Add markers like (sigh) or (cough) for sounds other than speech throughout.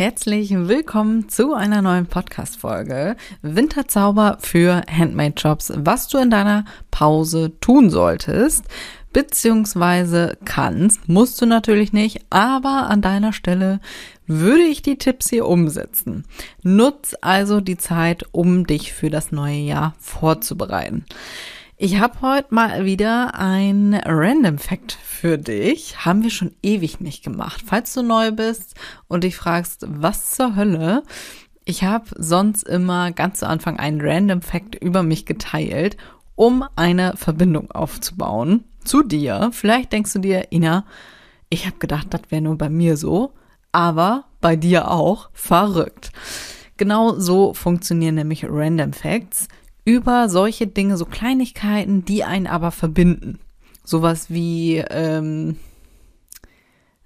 Herzlich willkommen zu einer neuen Podcast-Folge Winterzauber für Handmade-Jobs, was du in deiner Pause tun solltest, beziehungsweise kannst, musst du natürlich nicht, aber an deiner Stelle würde ich die Tipps hier umsetzen. Nutz also die Zeit, um dich für das neue Jahr vorzubereiten. Ich habe heute mal wieder ein Random Fact für dich. Haben wir schon ewig nicht gemacht. Falls du neu bist und dich fragst, was zur Hölle, ich habe sonst immer ganz zu Anfang einen Random Fact über mich geteilt, um eine Verbindung aufzubauen zu dir. Vielleicht denkst du dir, Ina, ich habe gedacht, das wäre nur bei mir so, aber bei dir auch verrückt. Genau so funktionieren nämlich Random Facts über solche Dinge, so Kleinigkeiten, die einen aber verbinden. Sowas wie ähm,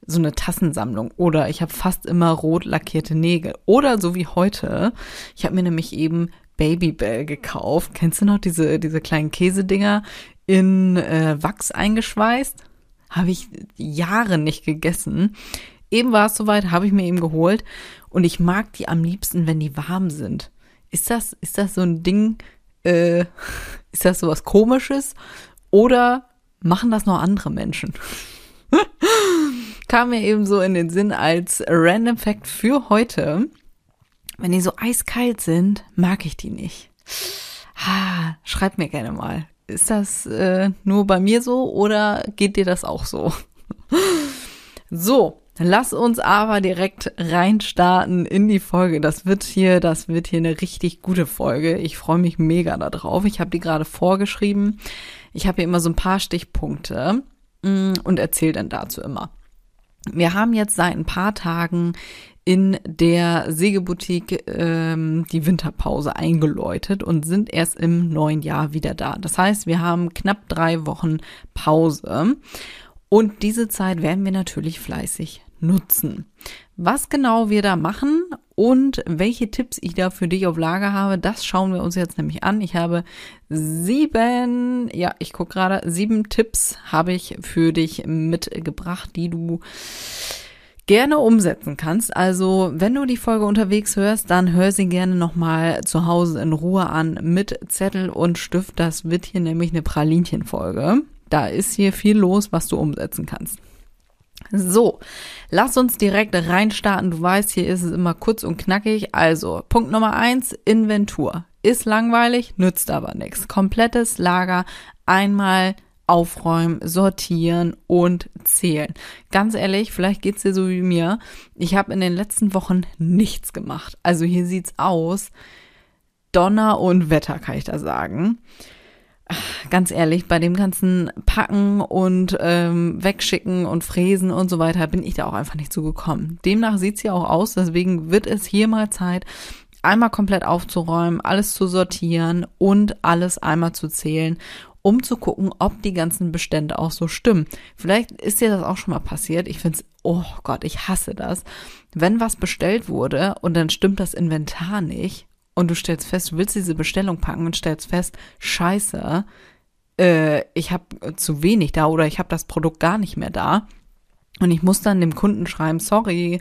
so eine Tassensammlung oder ich habe fast immer rot lackierte Nägel oder so wie heute. Ich habe mir nämlich eben Babybell gekauft. Kennst du noch diese diese kleinen Käsedinger in äh, Wachs eingeschweißt? Habe ich Jahre nicht gegessen. Eben war es soweit, habe ich mir eben geholt und ich mag die am liebsten, wenn die warm sind. Ist das ist das so ein Ding, äh, ist das sowas komisches oder machen das noch andere Menschen? (laughs) Kam mir eben so in den Sinn als Random Fact für heute. Wenn die so eiskalt sind, mag ich die nicht. Ha, schreib mir gerne mal. Ist das äh, nur bei mir so oder geht dir das auch so? (laughs) so, Lass uns aber direkt reinstarten in die Folge. Das wird hier, das wird hier eine richtig gute Folge. Ich freue mich mega darauf. Ich habe die gerade vorgeschrieben. Ich habe hier immer so ein paar Stichpunkte mm, und erzähle dann dazu immer. Wir haben jetzt seit ein paar Tagen in der Sägeboutique ähm, die Winterpause eingeläutet und sind erst im neuen Jahr wieder da. Das heißt, wir haben knapp drei Wochen Pause. Und diese Zeit werden wir natürlich fleißig nutzen. Was genau wir da machen und welche Tipps ich da für dich auf Lager habe, das schauen wir uns jetzt nämlich an. Ich habe sieben, ja, ich gucke gerade, sieben Tipps habe ich für dich mitgebracht, die du gerne umsetzen kannst. Also, wenn du die Folge unterwegs hörst, dann hör sie gerne nochmal zu Hause in Ruhe an mit Zettel und Stift. Das wird hier nämlich eine Pralinchen-Folge. Da ist hier viel los, was du umsetzen kannst. So, lass uns direkt reinstarten. Du weißt, hier ist es immer kurz und knackig. Also, Punkt Nummer eins, Inventur. Ist langweilig, nützt aber nichts. Komplettes Lager einmal aufräumen, sortieren und zählen. Ganz ehrlich, vielleicht geht's dir so wie mir. Ich habe in den letzten Wochen nichts gemacht. Also hier sieht's aus. Donner und Wetter, kann ich da sagen ganz ehrlich, bei dem ganzen Packen und ähm, Wegschicken und Fräsen und so weiter bin ich da auch einfach nicht zugekommen. Demnach sieht's ja auch aus, deswegen wird es hier mal Zeit, einmal komplett aufzuräumen, alles zu sortieren und alles einmal zu zählen, um zu gucken, ob die ganzen Bestände auch so stimmen. Vielleicht ist dir das auch schon mal passiert. Ich find's, oh Gott, ich hasse das. Wenn was bestellt wurde und dann stimmt das Inventar nicht und du stellst fest, du willst diese Bestellung packen und stellst fest, scheiße, äh, ich habe zu wenig da oder ich habe das Produkt gar nicht mehr da. Und ich muss dann dem Kunden schreiben, sorry,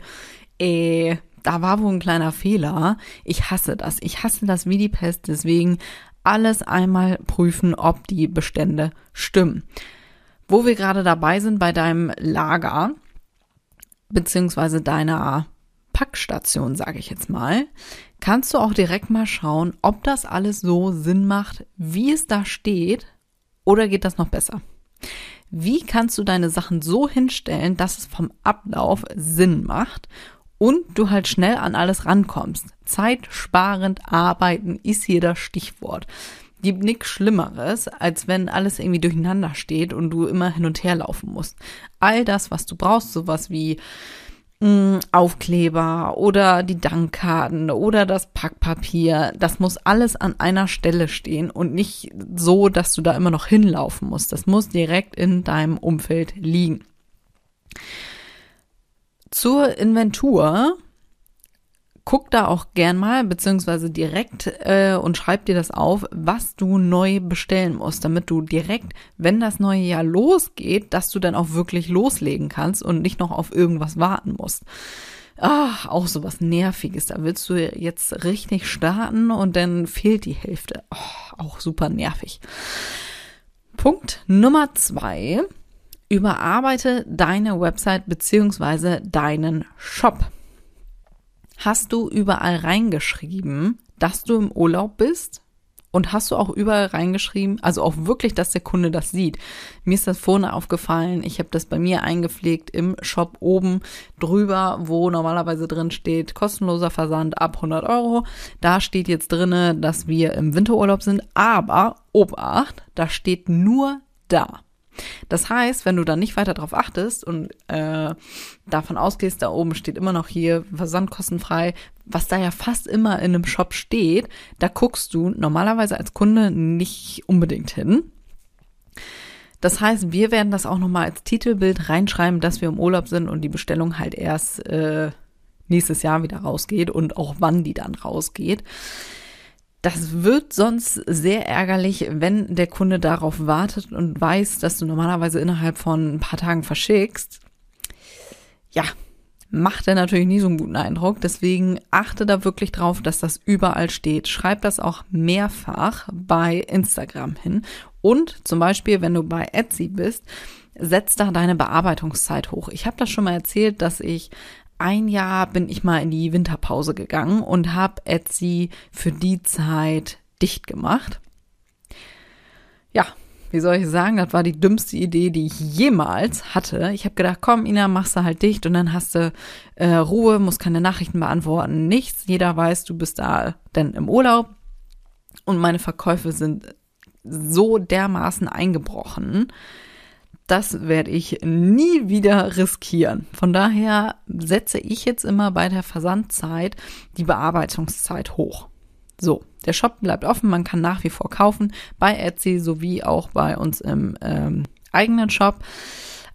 äh, da war wohl ein kleiner Fehler. Ich hasse das. Ich hasse das wie die Pest. Deswegen alles einmal prüfen, ob die Bestände stimmen. Wo wir gerade dabei sind bei deinem Lager, beziehungsweise deiner Packstation, sage ich jetzt mal, kannst du auch direkt mal schauen, ob das alles so Sinn macht, wie es da steht, oder geht das noch besser? Wie kannst du deine Sachen so hinstellen, dass es vom Ablauf Sinn macht und du halt schnell an alles rankommst? Zeitsparend arbeiten ist hier das Stichwort. Gibt nichts Schlimmeres, als wenn alles irgendwie durcheinander steht und du immer hin und her laufen musst. All das, was du brauchst, sowas wie mm, Aufkleber oder die Dankkarten oder das Packpapier. Das muss alles an einer Stelle stehen und nicht so, dass du da immer noch hinlaufen musst. Das muss direkt in deinem Umfeld liegen. Zur Inventur guck da auch gern mal, beziehungsweise direkt äh, und schreib dir das auf, was du neu bestellen musst, damit du direkt, wenn das neue Jahr losgeht, dass du dann auch wirklich loslegen kannst und nicht noch auf irgendwas warten musst. Ah, auch so was Nerviges. Da willst du jetzt richtig starten und dann fehlt die Hälfte. Oh, auch super nervig. Punkt Nummer zwei. Überarbeite deine Website beziehungsweise deinen Shop hast du überall reingeschrieben, dass du im Urlaub bist? Und hast du auch überall reingeschrieben, also auch wirklich, dass der Kunde das sieht? Mir ist das vorne aufgefallen, ich habe das bei mir eingepflegt im Shop oben drüber, wo normalerweise drin steht, kostenloser Versand ab 100 Euro. Da steht jetzt drinne, dass wir im Winterurlaub sind, aber Obacht, da steht nur da. Das heißt, wenn du dann nicht weiter darauf achtest und äh, davon ausgehst, da oben steht immer noch hier versandkostenfrei, was da ja fast immer in einem Shop steht, da guckst du normalerweise als Kunde nicht unbedingt hin. Das heißt, wir werden das auch nochmal als Titelbild reinschreiben, dass wir im Urlaub sind und die Bestellung halt erst äh, nächstes Jahr wieder rausgeht und auch wann die dann rausgeht. Das wird sonst sehr ärgerlich, wenn der Kunde darauf wartet und weiß, dass du normalerweise innerhalb von ein paar Tagen verschickst. Ja, macht er natürlich nie so einen guten Eindruck. Deswegen achte da wirklich drauf, dass das überall steht. Schreib das auch mehrfach bei Instagram hin. Und zum Beispiel, wenn du bei Etsy bist, setz da deine Bearbeitungszeit hoch. Ich habe das schon mal erzählt, dass ich ein Jahr bin ich mal in die Winterpause gegangen und habe Etsy für die Zeit dicht gemacht. Ja, wie soll ich sagen, das war die dümmste Idee, die ich jemals hatte. Ich habe gedacht, komm, Ina, machst du halt dicht und dann hast du äh, Ruhe, musst keine Nachrichten beantworten, nichts. Jeder weiß, du bist da denn im Urlaub. Und meine Verkäufe sind so dermaßen eingebrochen, das werde ich nie wieder riskieren. Von daher setze ich jetzt immer bei der Versandzeit die Bearbeitungszeit hoch. So, der Shop bleibt offen, man kann nach wie vor kaufen bei Etsy sowie auch bei uns im ähm, eigenen Shop.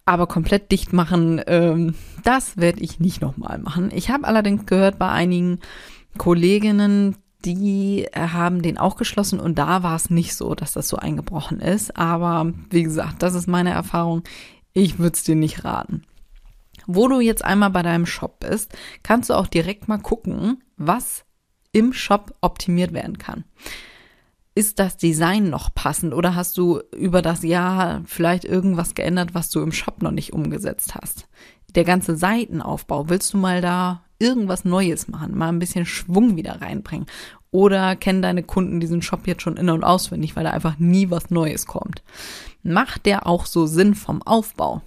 Aber komplett dicht machen, ähm, das werde ich nicht nochmal machen. Ich habe allerdings gehört bei einigen Kolleginnen, die haben den auch geschlossen und da war es nicht so, dass das so eingebrochen ist. Aber wie gesagt, das ist meine Erfahrung. Ich würde es dir nicht raten. Wo du jetzt einmal bei deinem Shop bist, kannst du auch direkt mal gucken, was im Shop optimiert werden kann. Ist das Design noch passend oder hast du über das Jahr vielleicht irgendwas geändert, was du im Shop noch nicht umgesetzt hast? Der ganze Seitenaufbau, willst du mal da irgendwas Neues machen, mal ein bisschen Schwung wieder reinbringen. Oder kennen deine Kunden diesen Shop jetzt schon in- und auswendig, weil da einfach nie was Neues kommt. Macht der auch so Sinn vom Aufbau?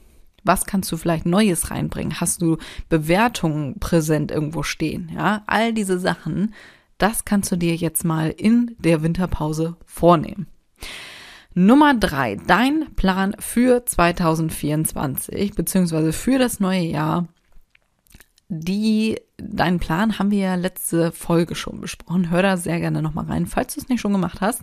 Was kannst du vielleicht Neues reinbringen? Hast du Bewertungen präsent irgendwo stehen? Ja, all diese Sachen, das kannst du dir jetzt mal in der Winterpause vornehmen. Nummer drei, dein Plan für 2024 beziehungsweise für das neue Jahr die, deinen Plan haben wir ja letzte Folge schon besprochen. Hör da sehr gerne nochmal rein, falls du es nicht schon gemacht hast.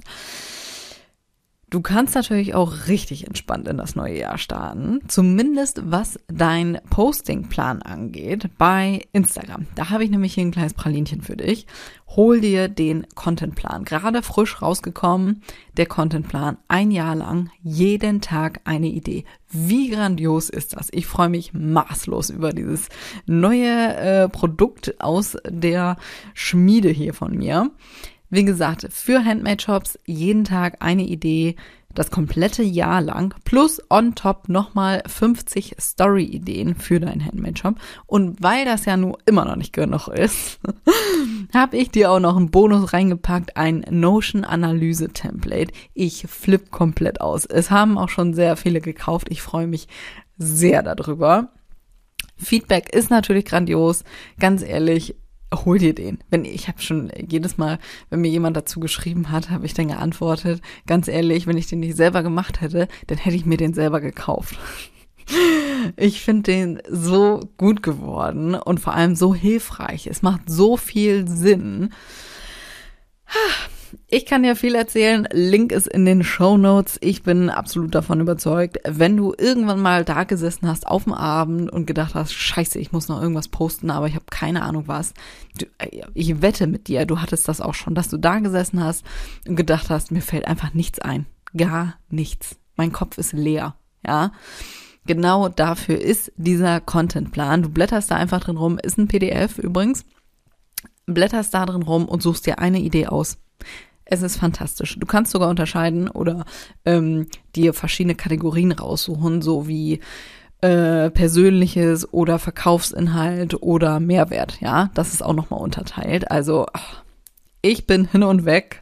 Du kannst natürlich auch richtig entspannt in das neue Jahr starten, zumindest was dein Postingplan angeht bei Instagram. Da habe ich nämlich hier ein kleines Pralinchen für dich. Hol dir den Contentplan, gerade frisch rausgekommen, der Contentplan, ein Jahr lang, jeden Tag eine Idee. Wie grandios ist das? Ich freue mich maßlos über dieses neue äh, Produkt aus der Schmiede hier von mir. Wie gesagt, für Handmade Shops jeden Tag eine Idee, das komplette Jahr lang, plus on top nochmal 50 Story-Ideen für deinen Handmade Shop. Und weil das ja nur immer noch nicht genug ist, (laughs) habe ich dir auch noch einen Bonus reingepackt, ein Notion-Analyse-Template. Ich flipp komplett aus. Es haben auch schon sehr viele gekauft. Ich freue mich sehr darüber. Feedback ist natürlich grandios. Ganz ehrlich, hol dir den. Wenn ich habe schon jedes Mal, wenn mir jemand dazu geschrieben hat, habe ich dann geantwortet, ganz ehrlich, wenn ich den nicht selber gemacht hätte, dann hätte ich mir den selber gekauft. (laughs) Ich finde den so gut geworden und vor allem so hilfreich. Es macht so viel Sinn. Ich kann dir viel erzählen. Link ist in den Show Notes. Ich bin absolut davon überzeugt, wenn du irgendwann mal da gesessen hast auf dem Abend und gedacht hast, scheiße, ich muss noch irgendwas posten, aber ich habe keine Ahnung was. Du, ich wette mit dir, du hattest das auch schon, dass du da gesessen hast und gedacht hast, mir fällt einfach nichts ein. Gar nichts. Mein Kopf ist leer. Ja. Genau dafür ist dieser Contentplan. Du blätterst da einfach drin rum, ist ein PDF übrigens. Blätterst da drin rum und suchst dir eine Idee aus es ist fantastisch. Du kannst sogar unterscheiden oder ähm, dir verschiedene Kategorien raussuchen, so wie äh, persönliches oder Verkaufsinhalt oder Mehrwert. Ja, das ist auch nochmal unterteilt. Also ich bin hin und weg.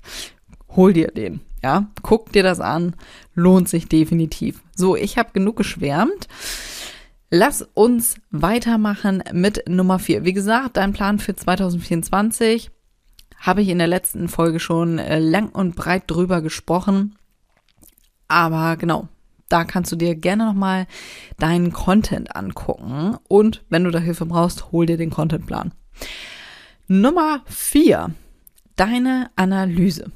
Hol dir den. Ja, guck dir das an. Lohnt sich definitiv. So, ich habe genug geschwärmt. Lass uns weitermachen mit Nummer vier. Wie gesagt, dein Plan für 2024 habe ich in der letzten Folge schon äh, lang und breit drüber gesprochen. Aber genau, da kannst du dir gerne nochmal deinen Content angucken. Und wenn du da Hilfe brauchst, hol dir den Contentplan. Nummer vier, deine Analyse.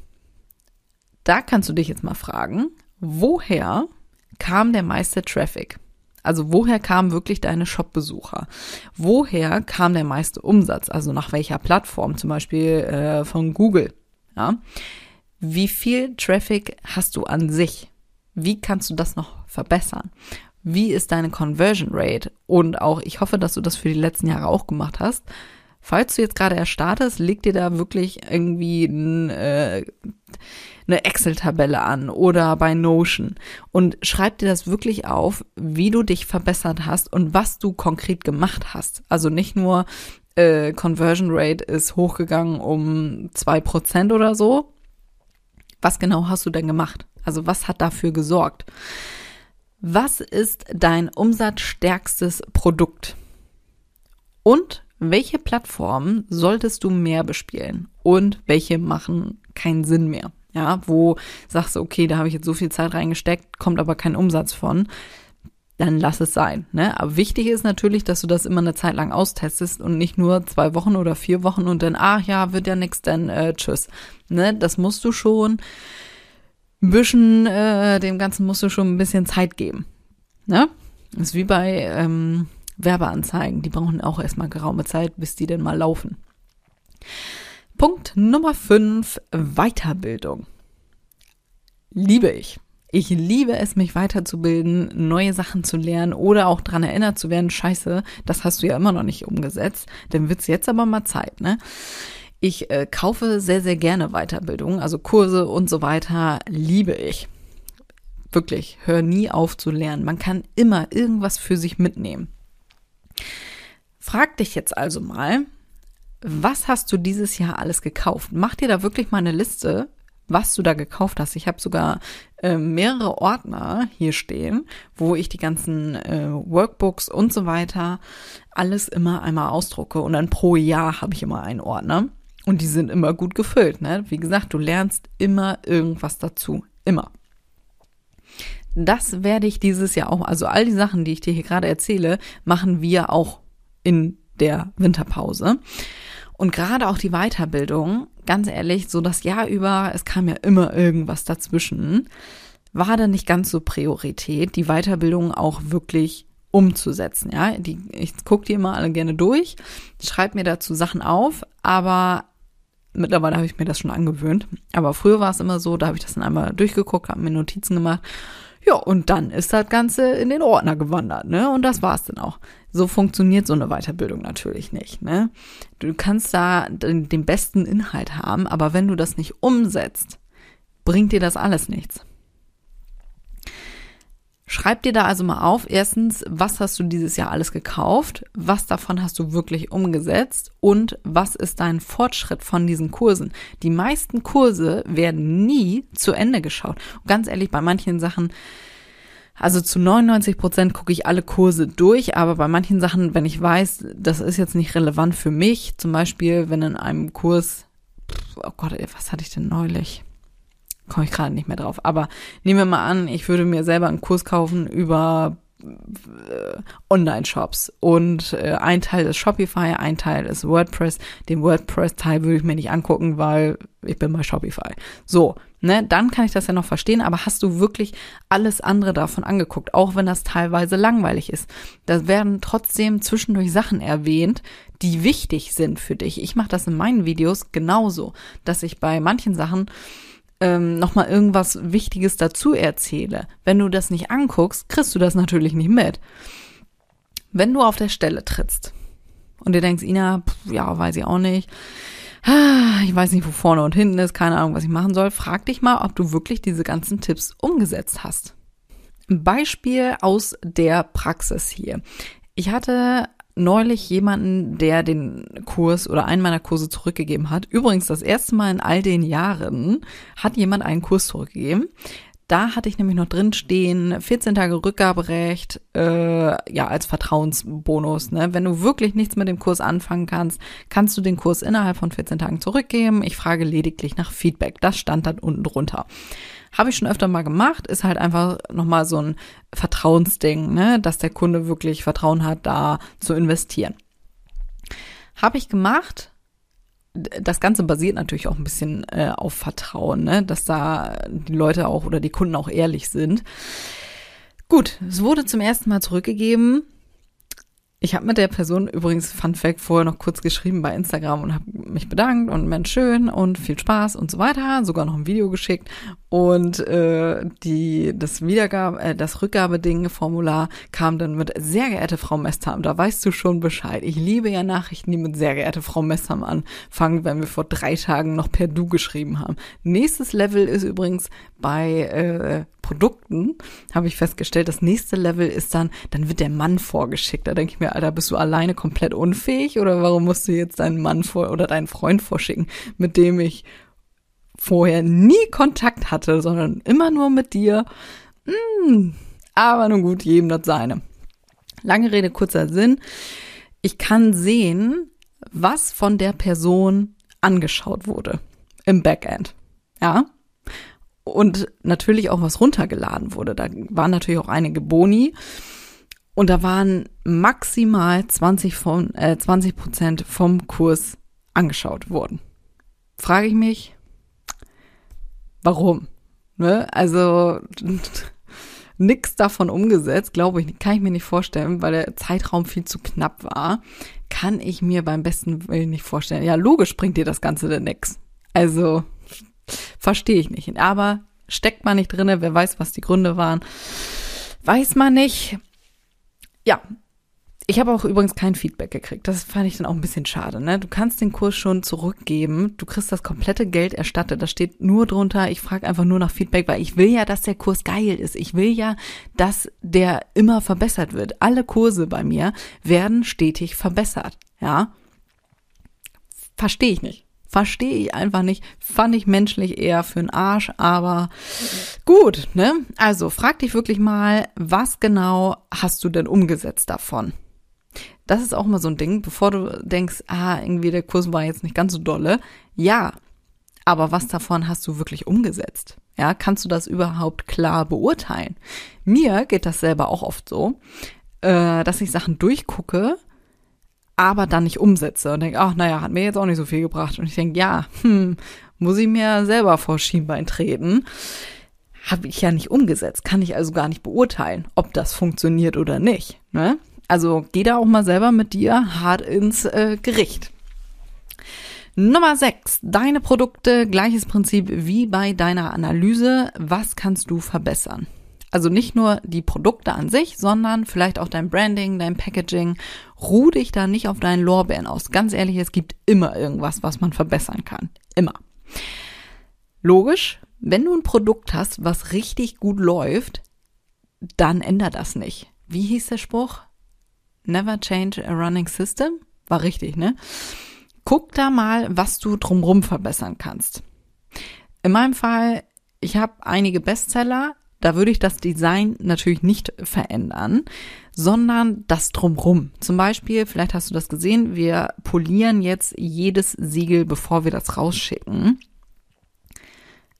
Da kannst du dich jetzt mal fragen, woher kam der meiste Traffic? Also woher kamen wirklich deine Shop-Besucher? Woher kam der meiste Umsatz? Also nach welcher Plattform? Zum Beispiel äh, von Google. Ja? Wie viel Traffic hast du an sich? Wie kannst du das noch verbessern? Wie ist deine Conversion Rate? Und auch, ich hoffe, dass du das für die letzten Jahre auch gemacht hast. Falls du jetzt gerade erst startest, leg dir da wirklich irgendwie ein, äh, eine Excel-Tabelle an oder bei Notion und schreib dir das wirklich auf, wie du dich verbessert hast und was du konkret gemacht hast. Also nicht nur äh, Conversion Rate ist hochgegangen um zwei Prozent oder so. Was genau hast du denn gemacht? Also was hat dafür gesorgt? Was ist dein umsatzstärkstes Produkt? Und welche Plattformen solltest du mehr bespielen und welche machen keinen Sinn mehr? Ja, wo sagst du, okay, da habe ich jetzt so viel Zeit reingesteckt, kommt aber kein Umsatz von, dann lass es sein. Ne? Aber wichtig ist natürlich, dass du das immer eine Zeit lang austestest und nicht nur zwei Wochen oder vier Wochen und dann, ach ja, wird ja nix, dann äh, tschüss. Ne? Das musst du schon ein bisschen, äh, dem Ganzen musst du schon ein bisschen Zeit geben. Ne? Das ist wie bei ähm, Werbeanzeigen, die brauchen auch erstmal geraume Zeit, bis die denn mal laufen. Punkt Nummer 5, Weiterbildung. Liebe ich. Ich liebe es, mich weiterzubilden, neue Sachen zu lernen oder auch dran erinnert zu werden, scheiße, das hast du ja immer noch nicht umgesetzt, dann wird's jetzt aber mal Zeit, ne? Ich äh, kaufe sehr, sehr gerne Weiterbildung, also Kurse und so weiter, liebe ich. Wirklich, hör nie auf zu lernen. Man kann immer irgendwas für sich mitnehmen. Frag dich jetzt also mal, was hast du dieses Jahr alles gekauft? Mach dir da wirklich mal eine Liste, was du da gekauft hast. Ich habe sogar äh, mehrere Ordner hier stehen, wo ich die ganzen äh, Workbooks und so weiter alles immer einmal ausdrucke und dann pro Jahr habe ich immer einen Ordner und die sind immer gut gefüllt. Ne? Wie gesagt, du lernst immer irgendwas dazu, immer. Das werde ich dieses Jahr auch, also all die Sachen, die ich dir hier gerade erzähle, machen wir auch in der Winterpause. Und gerade auch die Weiterbildung, ganz ehrlich, so das Jahr über, es kam ja immer irgendwas dazwischen, war da nicht ganz so Priorität, die Weiterbildung auch wirklich umzusetzen. Ja, die, ich gucke die immer alle gerne durch, schreibe mir dazu Sachen auf, aber mittlerweile habe ich mir das schon angewöhnt. Aber früher war es immer so, da habe ich das dann einmal durchgeguckt, habe mir Notizen gemacht ja, und dann ist das Ganze in den Ordner gewandert, ne? Und das war's dann auch. So funktioniert so eine Weiterbildung natürlich nicht, ne? Du kannst da den, den besten Inhalt haben, aber wenn du das nicht umsetzt, bringt dir das alles nichts. Schreib dir da also mal auf, erstens, was hast du dieses Jahr alles gekauft, was davon hast du wirklich umgesetzt und was ist dein Fortschritt von diesen Kursen. Die meisten Kurse werden nie zu Ende geschaut. Und ganz ehrlich, bei manchen Sachen, also zu 99 Prozent gucke ich alle Kurse durch, aber bei manchen Sachen, wenn ich weiß, das ist jetzt nicht relevant für mich, zum Beispiel, wenn in einem Kurs, oh Gott, was hatte ich denn neulich? Komme ich gerade nicht mehr drauf. Aber nehmen wir mal an, ich würde mir selber einen Kurs kaufen über äh, Online-Shops und äh, ein Teil ist Shopify, ein Teil ist WordPress. Den WordPress-Teil würde ich mir nicht angucken, weil ich bin bei Shopify. So, ne, dann kann ich das ja noch verstehen, aber hast du wirklich alles andere davon angeguckt, auch wenn das teilweise langweilig ist? Da werden trotzdem zwischendurch Sachen erwähnt, die wichtig sind für dich. Ich mache das in meinen Videos genauso, dass ich bei manchen Sachen ähm, nochmal irgendwas Wichtiges dazu erzähle. Wenn du das nicht anguckst, kriegst du das natürlich nicht mit. Wenn du auf der Stelle trittst und dir denkst, Ina, pff, ja, weiß ich auch nicht, ah, ich weiß nicht, wo vorne und hinten ist, keine Ahnung, was ich machen soll, frag dich mal, ob du wirklich diese ganzen Tipps umgesetzt hast. Beispiel aus der Praxis hier. Ich hatte neulich jemanden, der den Kurs oder einen meiner Kurse zurückgegeben hat. Übrigens das erste Mal in all den Jahren hat jemand einen Kurs zurückgegeben. Da hatte ich nämlich noch drin stehen, 14 Tage Rückgaberecht, äh, ja, als Vertrauensbonus. Ne? Wenn du wirklich nichts mit dem Kurs anfangen kannst, kannst du den Kurs innerhalb von 14 Tagen zurückgeben. Ich frage lediglich nach Feedback. Das stand dann unten drunter. Habe ich schon öfter mal gemacht, ist halt einfach nochmal so ein Vertrauensding, ne? dass der Kunde wirklich Vertrauen hat, da zu investieren. Habe ich gemacht. Das Ganze basiert natürlich auch ein bisschen äh, auf Vertrauen, ne? dass da die Leute auch oder die Kunden auch ehrlich sind. Gut, es wurde zum ersten Mal zurückgegeben. Ich habe mit der Person übrigens Fun Fact vorher noch kurz geschrieben bei Instagram und habe mich bedankt und Mensch schön und viel Spaß und so weiter, sogar noch ein Video geschickt und äh, die das Wiedergabe äh, das Rückgabeding Formular kam dann mit sehr geehrte Frau Mestham, da weißt du schon Bescheid. Ich liebe ja Nachrichten, die mit sehr geehrte Frau Mestham anfangen, wenn wir vor drei Tagen noch per Du geschrieben haben. Nächstes Level ist übrigens bei äh, Produkten habe ich festgestellt, das nächste Level ist dann, dann wird der Mann vorgeschickt. Da denke ich mir, Alter, bist du alleine komplett unfähig oder warum musst du jetzt deinen Mann vor oder deinen Freund vorschicken, mit dem ich vorher nie Kontakt hatte, sondern immer nur mit dir. Hm, aber nun gut, jedem das seine. Lange Rede, kurzer Sinn. Ich kann sehen, was von der Person angeschaut wurde im Backend. Ja, und natürlich auch was runtergeladen wurde. Da waren natürlich auch einige Boni und da waren maximal 20 von äh, 20 Prozent vom Kurs angeschaut worden. Frage ich mich, warum? Ne? Also (laughs) nix davon umgesetzt, glaube ich, kann ich mir nicht vorstellen, weil der Zeitraum viel zu knapp war. Kann ich mir beim besten Willen nicht vorstellen. Ja, logisch bringt dir das Ganze denn nix. Also Verstehe ich nicht. Aber steckt man nicht drinne, wer weiß, was die Gründe waren. Weiß man nicht. Ja. Ich habe auch übrigens kein Feedback gekriegt. Das fand ich dann auch ein bisschen schade. Ne? Du kannst den Kurs schon zurückgeben. Du kriegst das komplette Geld erstattet. Da steht nur drunter, ich frage einfach nur nach Feedback, weil ich will ja, dass der Kurs geil ist. Ich will ja, dass der immer verbessert wird. Alle Kurse bei mir werden stetig verbessert. Ja. Verstehe ich nicht. Verstehe ich einfach nicht. Fand ich menschlich eher für den Arsch, aber gut, ne? Also frag dich wirklich mal, was genau hast du denn umgesetzt davon? Das ist auch mal so ein Ding, bevor du denkst, ah, irgendwie der Kurs war jetzt nicht ganz so dolle. Ja, aber was davon hast du wirklich umgesetzt? Ja, kannst du das überhaupt klar beurteilen? Mir geht das selber auch oft so, äh, dass ich Sachen durchgucke aber dann nicht umsetze und denke, ach naja, hat mir jetzt auch nicht so viel gebracht. Und ich denke, ja, hm, muss ich mir selber vor Schienbein treten. Habe ich ja nicht umgesetzt, kann ich also gar nicht beurteilen, ob das funktioniert oder nicht. Ne? Also geh da auch mal selber mit dir hart ins äh, Gericht. Nummer 6. Deine Produkte, gleiches Prinzip wie bei deiner Analyse. Was kannst du verbessern? Also nicht nur die Produkte an sich, sondern vielleicht auch dein Branding, dein Packaging. Ruh dich da nicht auf deinen Lorbeeren aus. Ganz ehrlich, es gibt immer irgendwas, was man verbessern kann. Immer. Logisch, wenn du ein Produkt hast, was richtig gut läuft, dann ändert das nicht. Wie hieß der Spruch? Never change a running system? War richtig, ne? Guck da mal, was du drumrum verbessern kannst. In meinem Fall, ich habe einige Bestseller, da würde ich das Design natürlich nicht verändern, sondern das drumrum. Zum Beispiel, vielleicht hast du das gesehen, wir polieren jetzt jedes Siegel, bevor wir das rausschicken,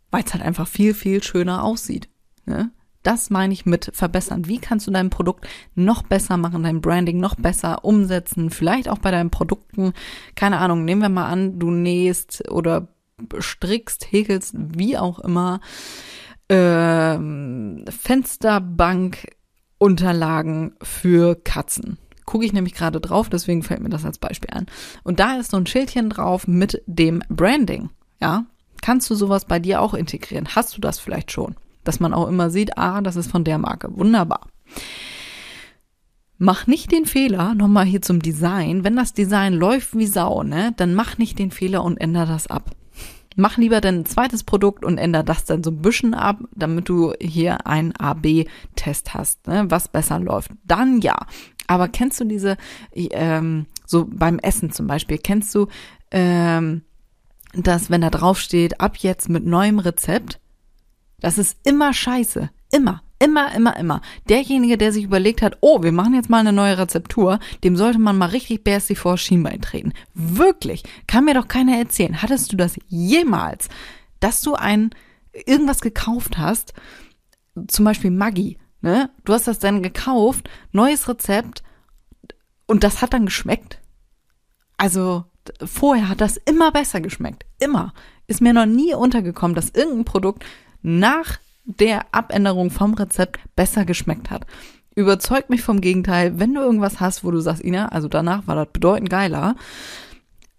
weil es halt einfach viel, viel schöner aussieht. Ne? Das meine ich mit verbessern. Wie kannst du dein Produkt noch besser machen, dein Branding noch besser umsetzen? Vielleicht auch bei deinen Produkten. Keine Ahnung, nehmen wir mal an, du nähst oder strickst, häkelst, wie auch immer. Ähm, Fensterbankunterlagen für Katzen. Gucke ich nämlich gerade drauf, deswegen fällt mir das als Beispiel an. Und da ist so ein Schildchen drauf mit dem Branding. Ja, kannst du sowas bei dir auch integrieren? Hast du das vielleicht schon? dass man auch immer sieht, ah, das ist von der Marke. Wunderbar. Mach nicht den Fehler, nochmal hier zum Design, wenn das Design läuft wie Sau, ne, dann mach nicht den Fehler und änder das ab. Mach lieber dein zweites Produkt und änder das dann so ein bisschen ab, damit du hier einen A-B-Test hast, ne, was besser läuft. Dann ja. Aber kennst du diese, ähm, so beim Essen zum Beispiel, kennst du, ähm, dass wenn da drauf steht, ab jetzt mit neuem Rezept, das ist immer scheiße. Immer. Immer, immer, immer. Derjenige, der sich überlegt hat, oh, wir machen jetzt mal eine neue Rezeptur, dem sollte man mal richtig bärstig vor Schienbein treten. Wirklich. Kann mir doch keiner erzählen. Hattest du das jemals, dass du ein, irgendwas gekauft hast, zum Beispiel Maggi, ne? Du hast das dann gekauft, neues Rezept, und das hat dann geschmeckt? Also, vorher hat das immer besser geschmeckt. Immer. Ist mir noch nie untergekommen, dass irgendein Produkt nach der Abänderung vom Rezept besser geschmeckt hat. Überzeugt mich vom Gegenteil, wenn du irgendwas hast, wo du sagst, Ina, also danach war das bedeutend geiler,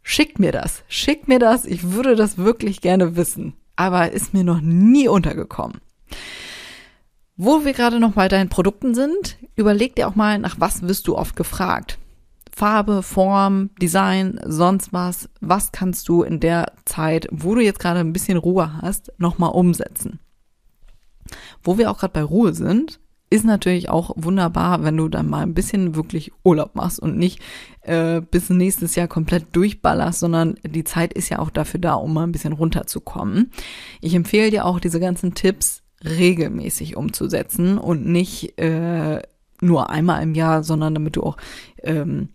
schickt mir das. Schickt mir das. Ich würde das wirklich gerne wissen. Aber ist mir noch nie untergekommen. Wo wir gerade noch bei deinen Produkten sind, überleg dir auch mal, nach was wirst du oft gefragt. Farbe, Form, Design, sonst was, was kannst du in der Zeit, wo du jetzt gerade ein bisschen Ruhe hast, nochmal umsetzen. Wo wir auch gerade bei Ruhe sind, ist natürlich auch wunderbar, wenn du dann mal ein bisschen wirklich Urlaub machst und nicht äh, bis nächstes Jahr komplett durchballerst, sondern die Zeit ist ja auch dafür da, um mal ein bisschen runterzukommen. Ich empfehle dir auch diese ganzen Tipps regelmäßig umzusetzen und nicht äh, nur einmal im Jahr, sondern damit du auch ähm,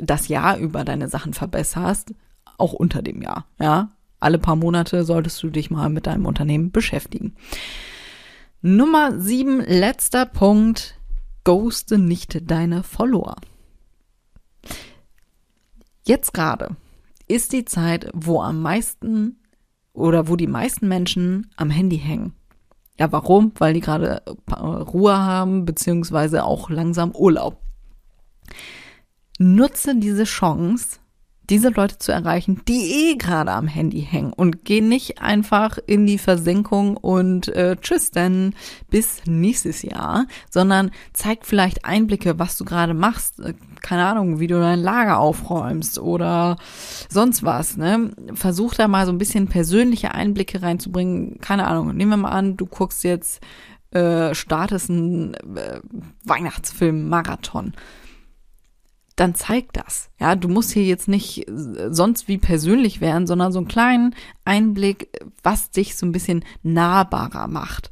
das Jahr über deine Sachen verbesserst, auch unter dem Jahr, ja. Alle paar Monate solltest du dich mal mit deinem Unternehmen beschäftigen. Nummer sieben, letzter Punkt. Ghoste nicht deine Follower. Jetzt gerade ist die Zeit, wo am meisten oder wo die meisten Menschen am Handy hängen. Ja, warum? Weil die gerade Ruhe haben, beziehungsweise auch langsam Urlaub nutze diese Chance, diese Leute zu erreichen, die eh gerade am Handy hängen und geh nicht einfach in die Versenkung und äh, tschüss denn bis nächstes Jahr, sondern zeig vielleicht Einblicke, was du gerade machst, äh, keine Ahnung, wie du dein Lager aufräumst oder sonst was, ne? Versuch da mal so ein bisschen persönliche Einblicke reinzubringen, keine Ahnung, nehmen wir mal an, du guckst jetzt äh, startest einen äh, Weihnachtsfilm Marathon dann zeig das. Ja, du musst hier jetzt nicht äh, sonst wie persönlich werden, sondern so einen kleinen Einblick, was dich so ein bisschen nahbarer macht.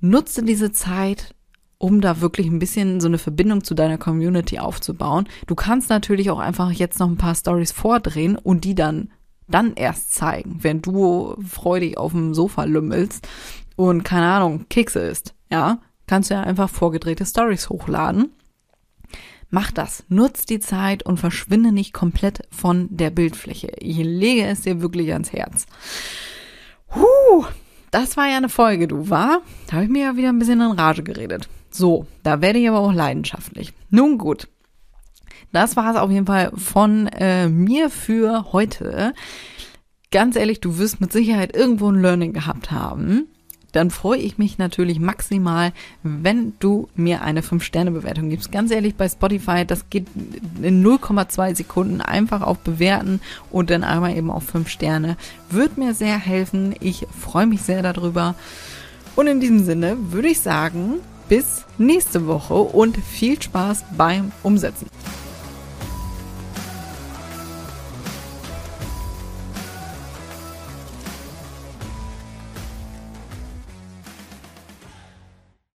Nutze diese Zeit, um da wirklich ein bisschen so eine Verbindung zu deiner Community aufzubauen. Du kannst natürlich auch einfach jetzt noch ein paar Stories vordrehen und die dann dann erst zeigen, wenn du freudig auf dem Sofa lümmelst und keine Ahnung, Kekse isst. Ja, kannst du ja einfach vorgedrehte Stories hochladen Mach das, nutz die Zeit und verschwinde nicht komplett von der Bildfläche. Ich lege es dir wirklich ans Herz. Huh, das war ja eine Folge, du war? Da habe ich mir ja wieder ein bisschen in Rage geredet. So, da werde ich aber auch leidenschaftlich. Nun gut, das war es auf jeden Fall von äh, mir für heute. Ganz ehrlich, du wirst mit Sicherheit irgendwo ein Learning gehabt haben dann freue ich mich natürlich maximal, wenn du mir eine 5-Sterne-Bewertung gibst. Ganz ehrlich, bei Spotify, das geht in 0,2 Sekunden einfach auf Bewerten und dann einmal eben auf 5 Sterne. Wird mir sehr helfen. Ich freue mich sehr darüber. Und in diesem Sinne würde ich sagen, bis nächste Woche und viel Spaß beim Umsetzen.